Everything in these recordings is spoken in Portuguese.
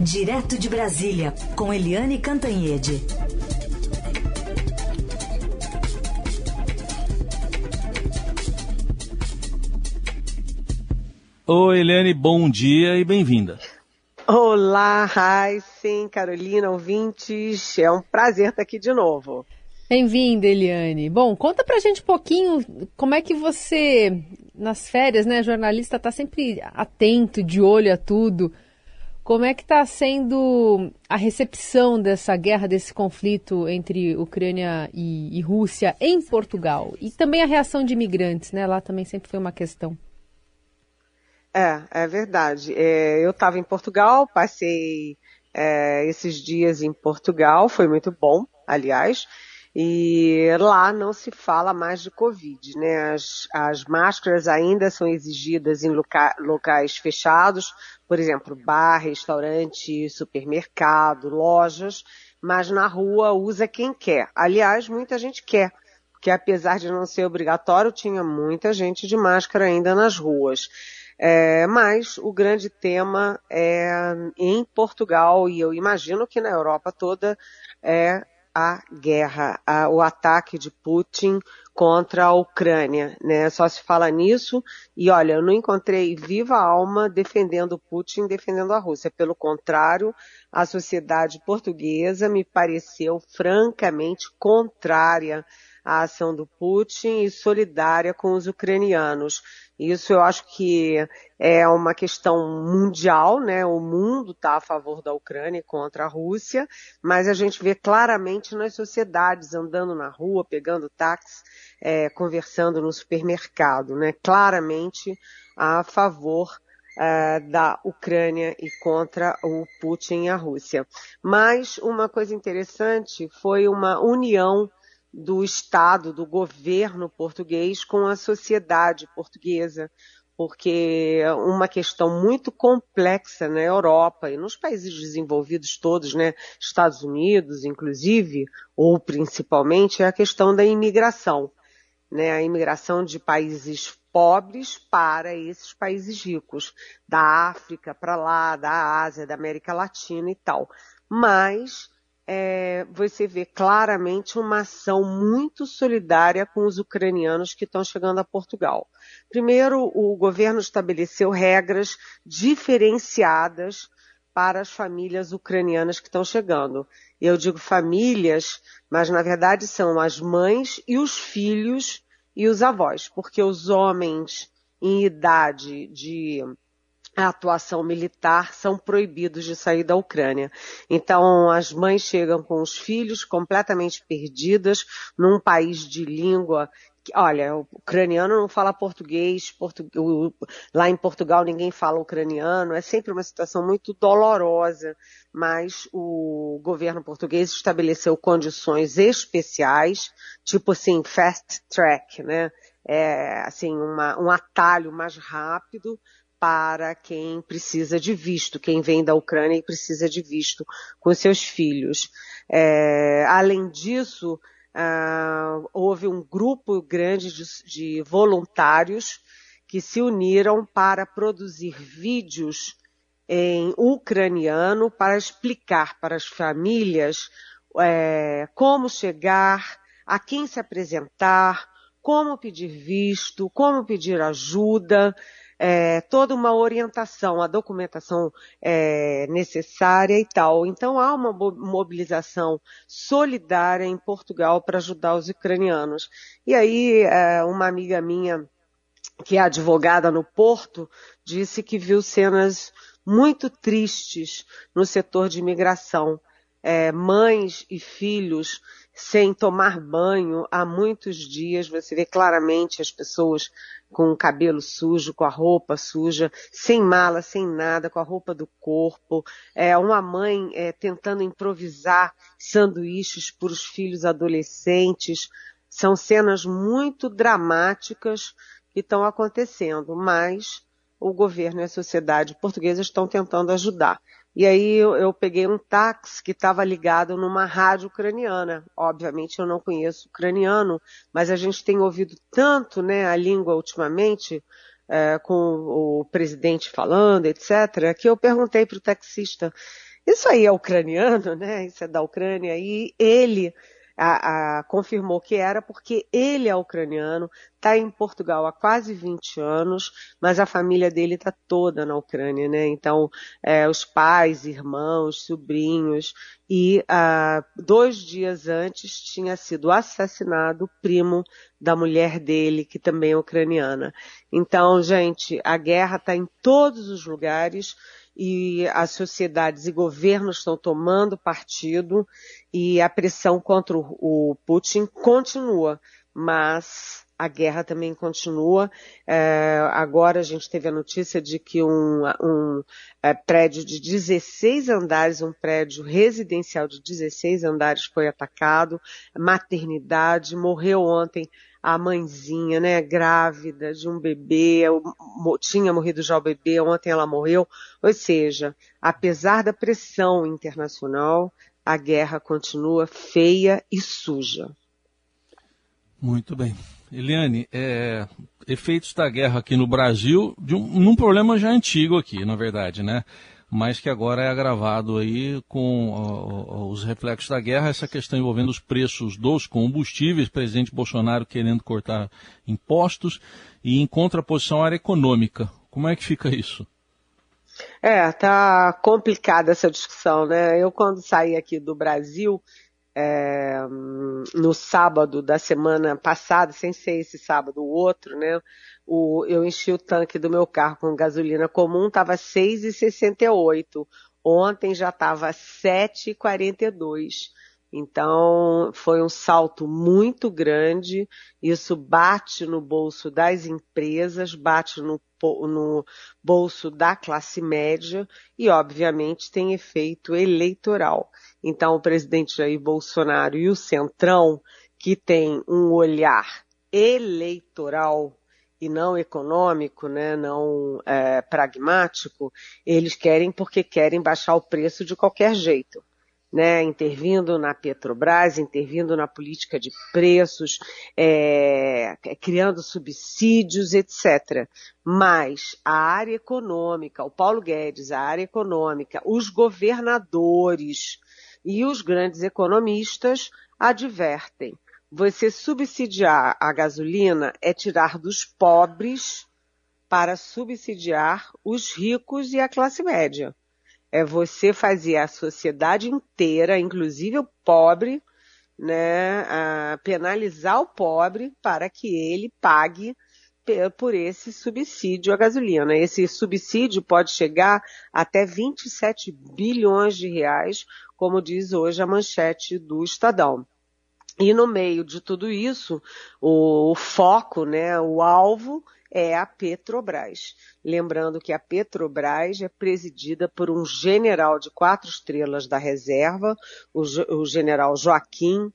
Direto de Brasília, com Eliane Cantanhede. Oi, Eliane, bom dia e bem-vinda. Olá, Heisen, Carolina, ouvintes. É um prazer estar aqui de novo. Bem-vinda, Eliane. Bom, conta pra gente um pouquinho como é que você, nas férias, né, jornalista, está sempre atento, de olho a tudo. Como é que está sendo a recepção dessa guerra, desse conflito entre Ucrânia e, e, Rússia em Portugal? E também a reação de imigrantes, né? Lá também sempre foi uma questão. É, é verdade. É, eu estava em Portugal, passei é, esses dias em Portugal, foi muito bom, aliás. E lá não se fala mais de Covid, né? As, as máscaras ainda são exigidas em loca, locais fechados, por exemplo, bar, restaurante, supermercado, lojas, mas na rua usa quem quer. Aliás, muita gente quer, porque apesar de não ser obrigatório, tinha muita gente de máscara ainda nas ruas. É, mas o grande tema é em Portugal e eu imagino que na Europa toda é a guerra, a, o ataque de Putin contra a Ucrânia, né? Só se fala nisso e olha, eu não encontrei viva alma defendendo Putin, defendendo a Rússia. Pelo contrário, a sociedade portuguesa me pareceu francamente contrária à ação do Putin e solidária com os ucranianos. Isso eu acho que é uma questão mundial, né? O mundo está a favor da Ucrânia contra a Rússia, mas a gente vê claramente nas sociedades andando na rua, pegando táxi, é, conversando no supermercado, né? Claramente a favor uh, da Ucrânia e contra o Putin e a Rússia. Mas uma coisa interessante foi uma união do Estado, do governo português com a sociedade portuguesa, porque é uma questão muito complexa na Europa e nos países desenvolvidos todos, né, Estados Unidos, inclusive, ou principalmente, é a questão da imigração, né, a imigração de países pobres para esses países ricos, da África para lá, da Ásia, da América Latina e tal. Mas é, você vê claramente uma ação muito solidária com os ucranianos que estão chegando a Portugal. Primeiro, o governo estabeleceu regras diferenciadas para as famílias ucranianas que estão chegando. Eu digo famílias, mas na verdade são as mães e os filhos e os avós, porque os homens em idade de a atuação militar são proibidos de sair da Ucrânia. Então, as mães chegam com os filhos completamente perdidas num país de língua olha, o ucraniano não fala português, portu... lá em Portugal ninguém fala ucraniano, é sempre uma situação muito dolorosa, mas o governo português estabeleceu condições especiais, tipo assim, fast track, né? É, assim, uma, um atalho mais rápido para quem precisa de visto, quem vem da Ucrânia e precisa de visto com seus filhos. É, além disso, uh, houve um grupo grande de, de voluntários que se uniram para produzir vídeos em ucraniano para explicar para as famílias é, como chegar, a quem se apresentar, como pedir visto, como pedir ajuda, é, toda uma orientação, a documentação é, necessária e tal. Então há uma mobilização solidária em Portugal para ajudar os ucranianos. E aí é, uma amiga minha que é advogada no Porto disse que viu cenas muito tristes no setor de imigração. É, mães e filhos sem tomar banho há muitos dias. Você vê claramente as pessoas com o cabelo sujo, com a roupa suja, sem mala, sem nada, com a roupa do corpo. É, uma mãe é, tentando improvisar sanduíches para os filhos adolescentes. São cenas muito dramáticas que estão acontecendo, mas o governo e a sociedade portuguesa estão tentando ajudar. E aí eu, eu peguei um táxi que estava ligado numa rádio ucraniana. Obviamente eu não conheço ucraniano, mas a gente tem ouvido tanto né, a língua ultimamente, é, com o presidente falando, etc., que eu perguntei para o taxista, isso aí é ucraniano, né? Isso é da Ucrânia, e ele a, a, confirmou que era porque ele é ucraniano, está em Portugal há quase 20 anos, mas a família dele está toda na Ucrânia, né? Então, é, os pais, irmãos, sobrinhos, e ah, dois dias antes tinha sido assassinado o primo da mulher dele, que também é ucraniana. Então, gente, a guerra está em todos os lugares e as sociedades e governos estão tomando partido e a pressão contra o Putin continua, mas a guerra também continua. É, agora a gente teve a notícia de que um, um é, prédio de 16 andares, um prédio residencial de 16 andares foi atacado, maternidade, morreu ontem a mãezinha, né, grávida de um bebê, tinha morrido já o bebê, ontem ela morreu. Ou seja, apesar da pressão internacional, a guerra continua feia e suja. Muito bem. Eliane, é, efeitos da guerra aqui no Brasil, de um, num problema já antigo aqui, na verdade, né? Mas que agora é agravado aí com os reflexos da guerra, essa questão envolvendo os preços dos combustíveis, presidente Bolsonaro querendo cortar impostos e em contraposição à área econômica. Como é que fica isso? É, tá complicada essa discussão, né? Eu quando saí aqui do Brasil, é, no sábado da semana passada, sem ser esse sábado, o outro, né? O, eu enchi o tanque do meu carro com gasolina comum, estava 6,68. Ontem já estava 7,42. Então, foi um salto muito grande. Isso bate no bolso das empresas, bate no, no, bolso da classe média e, obviamente, tem efeito eleitoral. Então, o presidente Jair Bolsonaro e o Centrão, que tem um olhar eleitoral e não econômico, né, não é, pragmático, eles querem porque querem baixar o preço de qualquer jeito. Né, intervindo na Petrobras, intervindo na política de preços, é, criando subsídios, etc. Mas a área econômica, o Paulo Guedes, a área econômica, os governadores e os grandes economistas advertem você subsidiar a gasolina é tirar dos pobres para subsidiar os ricos e a classe média. É você fazer a sociedade inteira, inclusive o pobre, né, penalizar o pobre para que ele pague por esse subsídio à gasolina. Esse subsídio pode chegar até 27 bilhões de reais, como diz hoje a manchete do Estadão. E no meio de tudo isso, o, o foco, né, o alvo é a Petrobras. Lembrando que a Petrobras é presidida por um general de quatro estrelas da reserva, o, o general Joaquim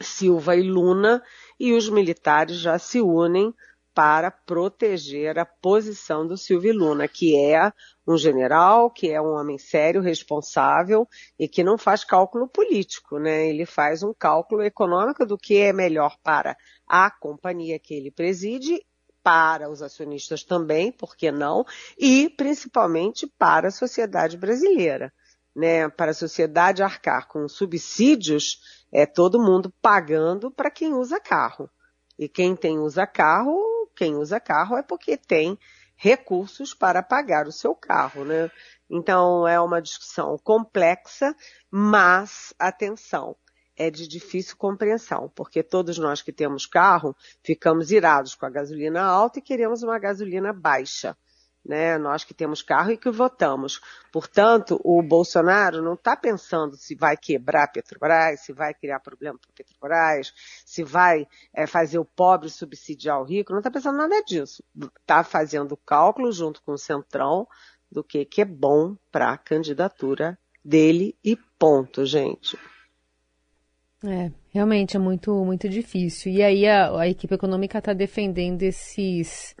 Silva e Luna, e os militares já se unem para proteger a posição do Silvio Luna, que é um general, que é um homem sério, responsável e que não faz cálculo político, né? Ele faz um cálculo econômico do que é melhor para a companhia que ele preside, para os acionistas também, por que não? E principalmente para a sociedade brasileira. Né, para a sociedade arcar com subsídios, é todo mundo pagando para quem usa carro. E quem tem usa carro quem usa carro é porque tem recursos para pagar o seu carro, né? Então é uma discussão complexa, mas atenção, é de difícil compreensão, porque todos nós que temos carro ficamos irados com a gasolina alta e queremos uma gasolina baixa né? Nós que temos carro e que votamos. Portanto, o Bolsonaro não está pensando se vai quebrar a Petrobras, se vai criar problema para Petrobras, se vai é, fazer o pobre subsidiar o rico, não está pensando nada disso. Está fazendo cálculo junto com o Centrão do que, que é bom para a candidatura dele e ponto, gente. É, realmente é muito, muito difícil. E aí a, a equipe econômica está defendendo esses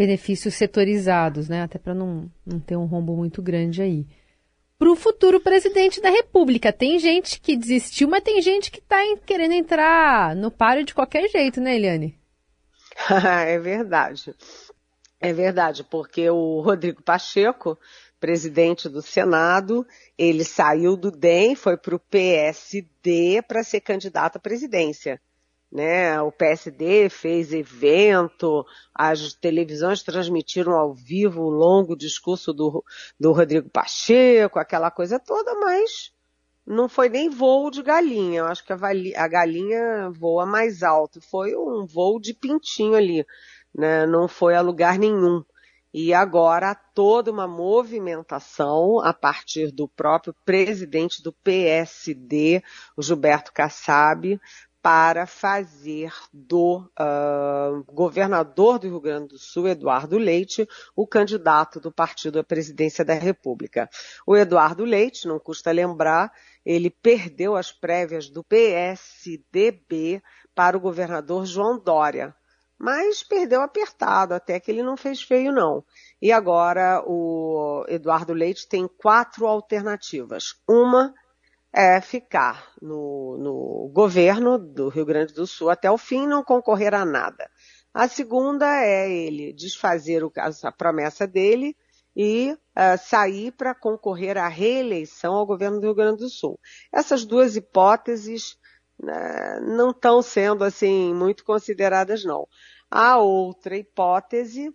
benefícios setorizados, né? Até para não, não ter um rombo muito grande aí. Para o futuro presidente da República. Tem gente que desistiu, mas tem gente que está querendo entrar no páreo de qualquer jeito, né, Eliane? é verdade. É verdade, porque o Rodrigo Pacheco, presidente do Senado, ele saiu do DEM, foi para o PSD para ser candidato à presidência. Né? O PSD fez evento, as televisões transmitiram ao vivo o longo discurso do, do Rodrigo Pacheco, aquela coisa toda, mas não foi nem voo de galinha. Eu acho que a, a galinha voa mais alto. Foi um voo de pintinho ali né? não foi a lugar nenhum. E agora toda uma movimentação a partir do próprio presidente do PSD, o Gilberto Kassab, para fazer do uh, governador do Rio Grande do Sul, Eduardo Leite, o candidato do partido à presidência da República. O Eduardo Leite, não custa lembrar, ele perdeu as prévias do PSDB para o governador João Dória, mas perdeu apertado, até que ele não fez feio não. E agora o Eduardo Leite tem quatro alternativas. Uma é ficar no, no governo do Rio Grande do Sul até o fim, não concorrer a nada. A segunda é ele desfazer o, a promessa dele e uh, sair para concorrer à reeleição ao governo do Rio Grande do Sul. Essas duas hipóteses né, não estão sendo assim muito consideradas não. A outra hipótese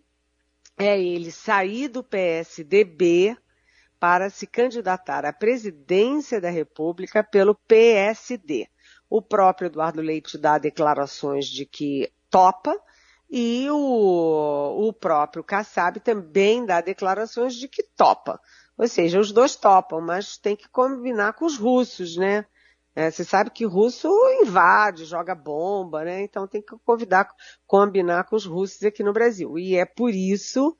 é ele sair do PSDB para se candidatar à presidência da República pelo PSD. O próprio Eduardo Leite dá declarações de que topa e o, o próprio Kassab também dá declarações de que topa. Ou seja, os dois topam, mas tem que combinar com os russos, né? É, você sabe que russo invade, joga bomba, né? Então tem que convidar, combinar com os russos aqui no Brasil. E é por isso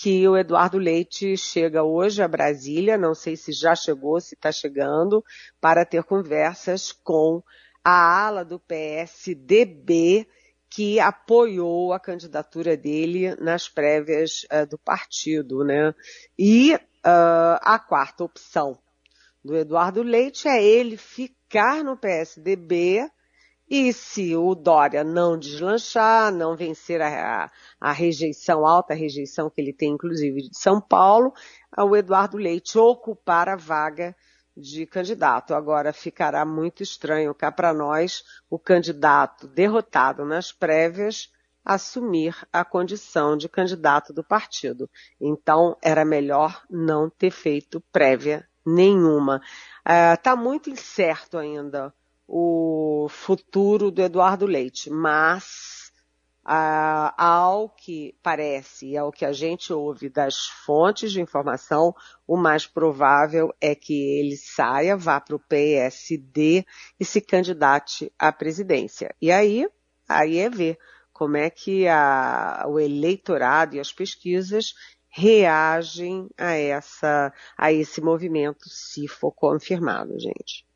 que o Eduardo Leite chega hoje a Brasília, não sei se já chegou, se está chegando, para ter conversas com a ala do PSDB que apoiou a candidatura dele nas prévias uh, do partido, né? E uh, a quarta opção do Eduardo Leite é ele ficar no PSDB e se o Dória não deslanchar, não vencer a, a, a, rejeição, alta rejeição que ele tem, inclusive, de São Paulo, o Eduardo Leite ocupar a vaga de candidato. Agora ficará muito estranho cá para nós o candidato derrotado nas prévias assumir a condição de candidato do partido. Então era melhor não ter feito prévia nenhuma. Está é, uh, muito incerto ainda o futuro do Eduardo Leite, mas uh, ao que parece e ao que a gente ouve das fontes de informação, o mais provável é que ele saia, vá para o PSD e se candidate à presidência. E aí, aí é ver como é que a, o eleitorado e as pesquisas reagem a essa a esse movimento se for confirmado, gente.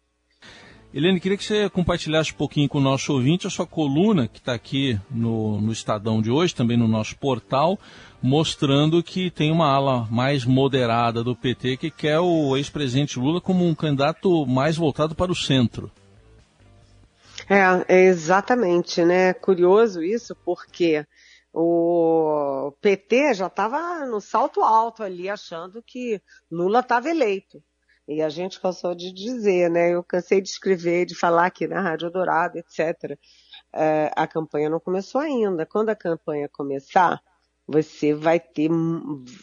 Helene, queria que você compartilhasse um pouquinho com o nosso ouvinte a sua coluna que está aqui no, no Estadão de hoje, também no nosso portal, mostrando que tem uma ala mais moderada do PT que quer o ex-presidente Lula como um candidato mais voltado para o centro. É, é exatamente, né? Curioso isso, porque o PT já estava no salto alto ali, achando que Lula estava eleito. E a gente cansou de dizer, né? Eu cansei de escrever, de falar aqui na Rádio Dourado, etc. É, a campanha não começou ainda. Quando a campanha começar, você vai ter,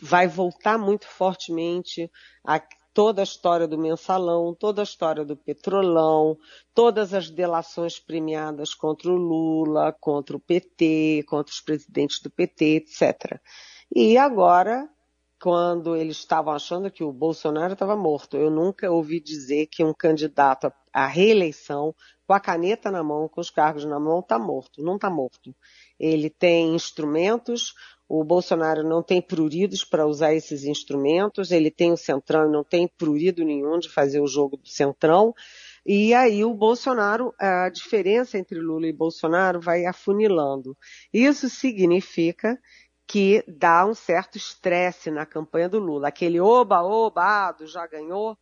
vai voltar muito fortemente a toda a história do mensalão, toda a história do petrolão, todas as delações premiadas contra o Lula, contra o PT, contra os presidentes do PT, etc. E agora, quando eles estavam achando que o Bolsonaro estava morto, eu nunca ouvi dizer que um candidato à reeleição, com a caneta na mão, com os cargos na mão, está morto. Não está morto. Ele tem instrumentos, o Bolsonaro não tem pruridos para usar esses instrumentos, ele tem o Centrão e não tem prurido nenhum de fazer o jogo do Centrão. E aí o Bolsonaro, a diferença entre Lula e Bolsonaro vai afunilando. Isso significa que dá um certo estresse na campanha do Lula. Aquele oba, oba, já ganhou,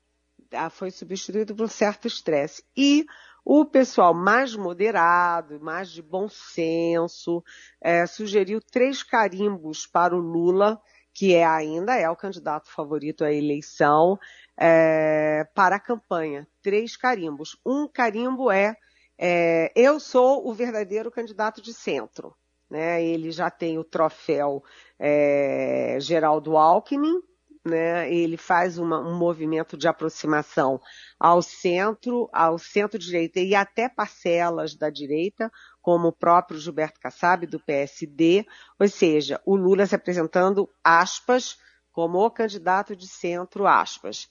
foi substituído por um certo estresse. E O pessoal mais moderado, mais de bom senso, é, sugeriu três carimbos para o Lula, que é ainda é o candidato favorito à eleição, é, para a campanha. Três carimbos. Um carimbo é, é eu sou o verdadeiro candidato de centro. Né? Ele já tem o troféu é, Geraldo Alckmin, né? Ele faz uma, um movimento de aproximação ao centro, ao centro-direita e até parcelas da direita, como o próprio Gilberto Kassab, do PSD, ou seja, o Lula se apresentando, aspas, como o candidato de centro, aspas.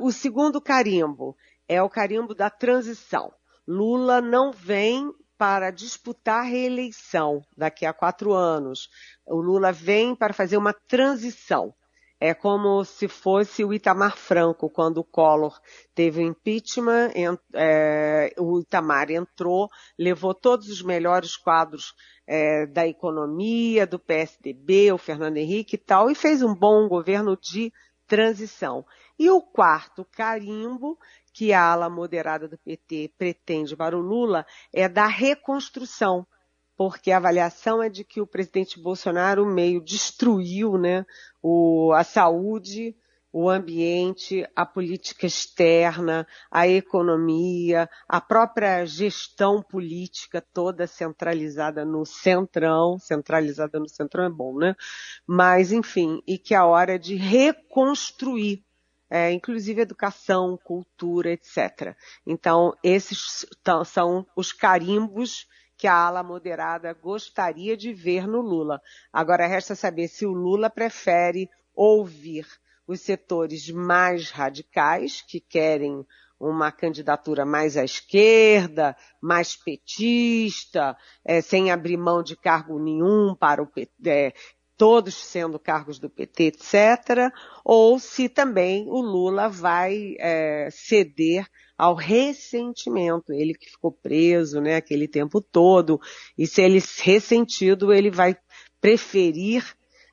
O segundo carimbo é o carimbo da transição. Lula não vem para disputar reeleição daqui a quatro anos. O Lula vem para fazer uma transição. É como se fosse o Itamar Franco, quando o Collor teve o impeachment, é, o Itamar entrou, levou todos os melhores quadros é, da economia, do PSDB, o Fernando Henrique e tal, e fez um bom governo de transição. E o quarto carimbo, que a ala moderada do PT pretende para o Lula, é da reconstrução porque a avaliação é de que o presidente Bolsonaro meio destruiu né, o, a saúde, o ambiente, a política externa, a economia, a própria gestão política toda centralizada no centrão, centralizada no centrão é bom, né? Mas, enfim, e que é a hora de reconstruir é, inclusive educação, cultura, etc. Então, esses são os carimbos que a ala moderada gostaria de ver no Lula. Agora resta saber se o Lula prefere ouvir os setores mais radicais, que querem uma candidatura mais à esquerda, mais petista, é, sem abrir mão de cargo nenhum para o é, todos sendo cargos do PT, etc., ou se também o Lula vai é, ceder ao ressentimento, ele que ficou preso, né, aquele tempo todo, e se ele ressentido, ele vai preferir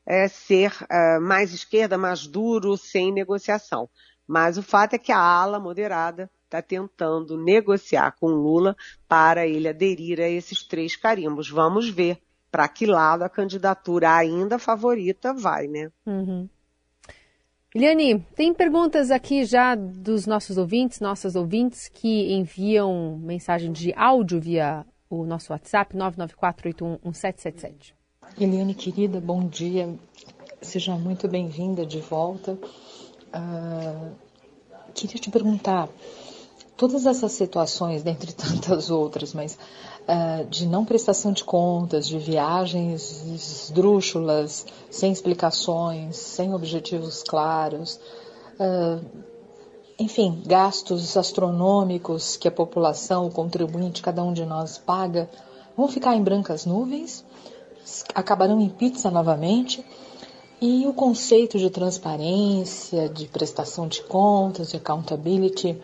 é, ser é, mais esquerda, mais duro, sem negociação. Mas o fato é que a ala moderada está tentando negociar com Lula para ele aderir a esses três carimbos. Vamos ver para que lado a candidatura ainda favorita vai, né? Uhum. Eliane, tem perguntas aqui já dos nossos ouvintes, nossas ouvintes, que enviam mensagem de áudio via o nosso WhatsApp, 994811777. Eliane, querida, bom dia. Seja muito bem-vinda de volta. Uh, queria te perguntar, todas essas situações, dentre tantas outras, mas uh, de não prestação de contas, de viagens esdrúxulas, sem explicações, sem objetivos claros, uh, enfim, gastos astronômicos que a população, o contribuinte, cada um de nós paga, vão ficar em brancas nuvens, acabarão em pizza novamente. E o conceito de transparência, de prestação de contas, de accountability,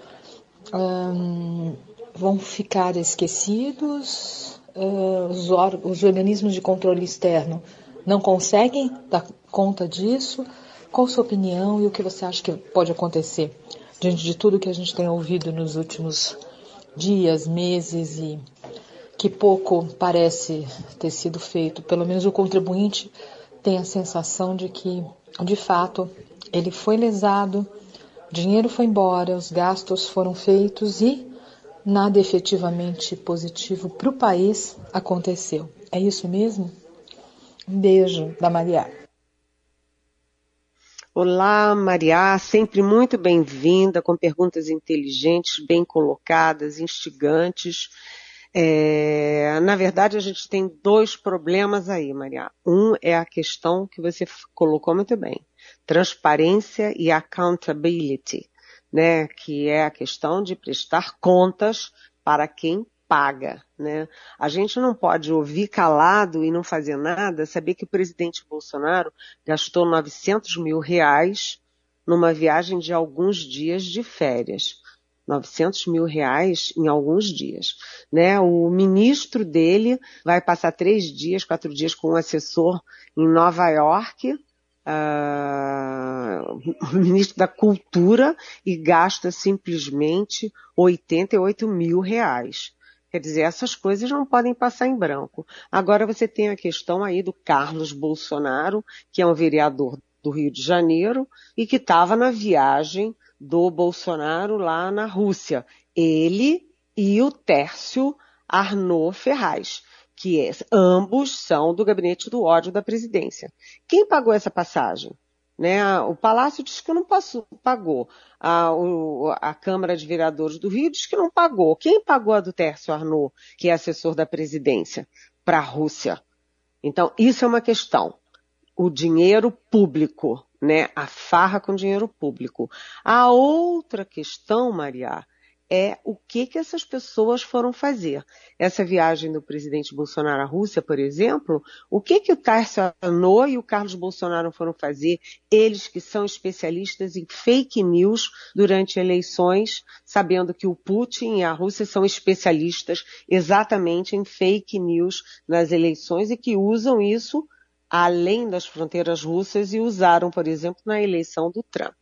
um, vão ficar esquecidos, uh, os, os organismos de controle externo não conseguem dar conta disso. Qual a sua opinião e o que você acha que pode acontecer diante de tudo que a gente tem ouvido nos últimos dias, meses e que pouco parece ter sido feito? Pelo menos o contribuinte tem a sensação de que, de fato, ele foi lesado, o dinheiro foi embora, os gastos foram feitos e nada efetivamente positivo para o país aconteceu. É isso mesmo? Um beijo da Maria. Olá, Maria, sempre muito bem-vinda, com perguntas inteligentes, bem colocadas, instigantes. É, na verdade, a gente tem dois problemas aí, Maria. Um é a questão que você colocou muito bem: transparência e accountability né, que é a questão de prestar contas para quem paga, né? A gente não pode ouvir calado e não fazer nada, saber que o presidente Bolsonaro gastou 900 mil reais numa viagem de alguns dias de férias. 900 mil reais em alguns dias, né? O ministro dele vai passar três dias, quatro dias com um assessor em Nova York, uh, ministro da Cultura e gasta simplesmente 88 mil reais. Quer dizer, essas coisas não podem passar em branco. Agora você tem a questão aí do Carlos Bolsonaro, que é um vereador do Rio de Janeiro e que estava na viagem do Bolsonaro lá na Rússia. Ele e o Tércio Arnaud Ferraz que é, ambos são do gabinete do ódio da presidência. Quem pagou essa passagem? Né? O Palácio diz que não passou, pagou. A, o, a, Câmara de Vereadores do Rio diz que não pagou. Quem pagou a do Tércio Arnaud, que é assessor da presidência, para a Rússia? Então, isso é uma questão. O dinheiro público, né? A farra com dinheiro público. A outra questão, Maria, é o que, que essas pessoas foram fazer. Essa viagem do presidente Bolsonaro à Rússia, por exemplo, o que, que o Tarso Anô e o Carlos Bolsonaro foram fazer, eles que são especialistas em fake news durante eleições, sabendo que o Putin e a Rússia são especialistas exatamente em fake news nas eleições e que usam isso além das fronteiras russas e usaram, por exemplo, na eleição do Trump.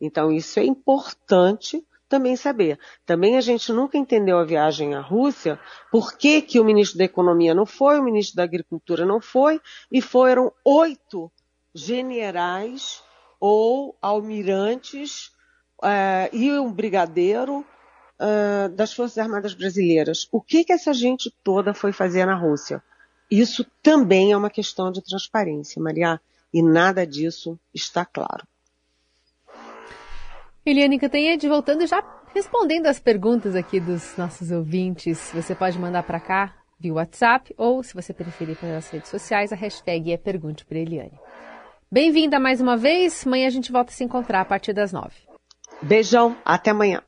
Então, isso é importante também saber. Também a gente nunca entendeu a viagem à Rússia, por que, que o ministro da Economia não foi, o ministro da Agricultura não foi, e foram oito generais ou almirantes uh, e um brigadeiro uh, das Forças Armadas Brasileiras. O que, que essa gente toda foi fazer na Rússia? Isso também é uma questão de transparência, Maria, e nada disso está claro. Eliane Cantanhede, voltando já respondendo as perguntas aqui dos nossos ouvintes, você pode mandar para cá via WhatsApp ou, se você preferir, pelas redes sociais, a hashtag é Pergunte para Eliane. Bem-vinda mais uma vez. Amanhã a gente volta a se encontrar a partir das nove. Beijão, até amanhã.